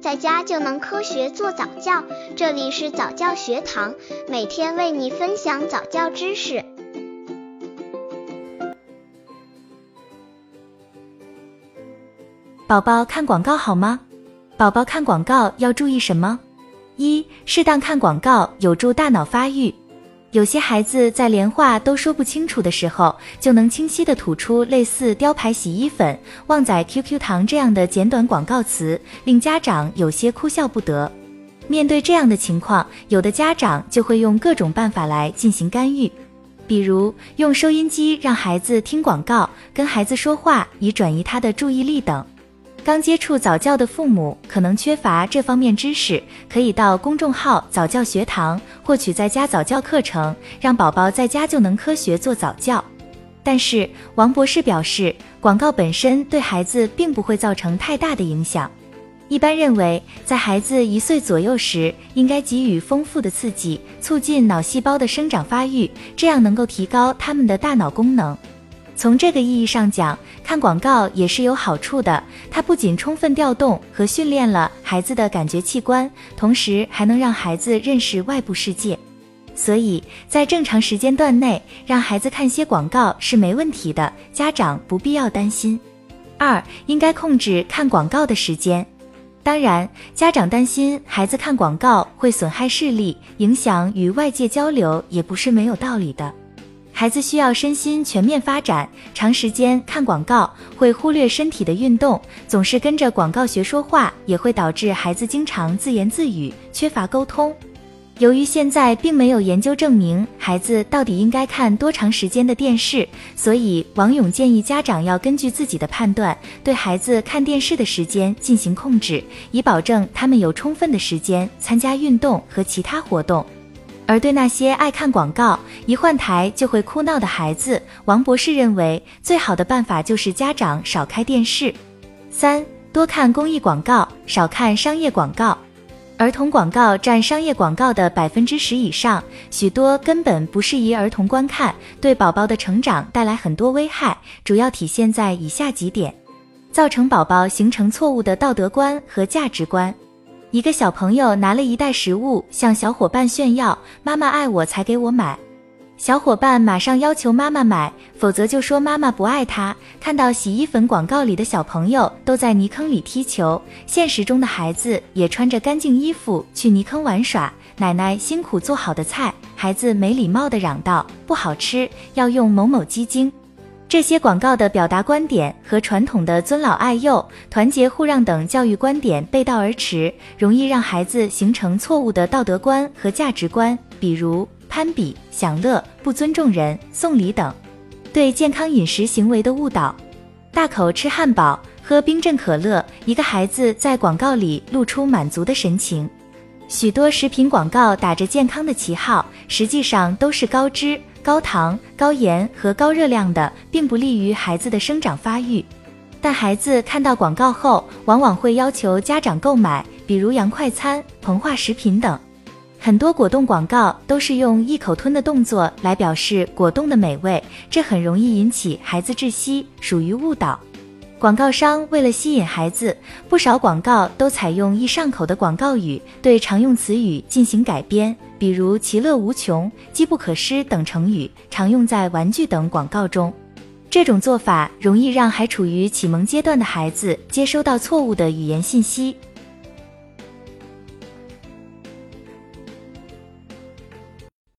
在家就能科学做早教。这里是早教学堂，每天为你分享早教知识。宝宝看广告好吗？宝宝看广告要注意什么？一、适当看广告有助大脑发育。有些孩子在连话都说不清楚的时候，就能清晰地吐出类似雕牌洗衣粉、旺仔 QQ 糖这样的简短广告词，令家长有些哭笑不得。面对这样的情况，有的家长就会用各种办法来进行干预，比如用收音机让孩子听广告，跟孩子说话以转移他的注意力等。刚接触早教的父母可能缺乏这方面知识，可以到公众号早教学堂获取在家早教课程，让宝宝在家就能科学做早教。但是王博士表示，广告本身对孩子并不会造成太大的影响。一般认为，在孩子一岁左右时，应该给予丰富的刺激，促进脑细胞的生长发育，这样能够提高他们的大脑功能。从这个意义上讲，看广告也是有好处的。它不仅充分调动和训练了孩子的感觉器官，同时还能让孩子认识外部世界。所以在正常时间段内，让孩子看些广告是没问题的，家长不必要担心。二，应该控制看广告的时间。当然，家长担心孩子看广告会损害视力，影响与外界交流，也不是没有道理的。孩子需要身心全面发展，长时间看广告会忽略身体的运动，总是跟着广告学说话，也会导致孩子经常自言自语，缺乏沟通。由于现在并没有研究证明孩子到底应该看多长时间的电视，所以王勇建议家长要根据自己的判断，对孩子看电视的时间进行控制，以保证他们有充分的时间参加运动和其他活动。而对那些爱看广告、一换台就会哭闹的孩子，王博士认为最好的办法就是家长少开电视。三，多看公益广告，少看商业广告。儿童广告占商业广告的百分之十以上，许多根本不适宜儿童观看，对宝宝的成长带来很多危害，主要体现在以下几点：造成宝宝形成错误的道德观和价值观。一个小朋友拿了一袋食物向小伙伴炫耀：“妈妈爱我才给我买。”小伙伴马上要求妈妈买，否则就说妈妈不爱他。看到洗衣粉广告里的小朋友都在泥坑里踢球，现实中的孩子也穿着干净衣服去泥坑玩耍。奶奶辛苦做好的菜，孩子没礼貌地嚷道：“不好吃，要用某某鸡精。”这些广告的表达观点和传统的尊老爱幼、团结互让等教育观点背道而驰，容易让孩子形成错误的道德观和价值观，比如攀比、享乐、不尊重人、送礼等。对健康饮食行为的误导，大口吃汉堡、喝冰镇可乐，一个孩子在广告里露出满足的神情。许多食品广告打着健康的旗号，实际上都是高脂。高糖、高盐和高热量的，并不利于孩子的生长发育。但孩子看到广告后，往往会要求家长购买，比如洋快餐、膨化食品等。很多果冻广告都是用一口吞的动作来表示果冻的美味，这很容易引起孩子窒息，属于误导。广告商为了吸引孩子，不少广告都采用易上口的广告语，对常用词语进行改编，比如“其乐无穷”“机不可失”等成语，常用在玩具等广告中。这种做法容易让还处于启蒙阶段的孩子接收到错误的语言信息。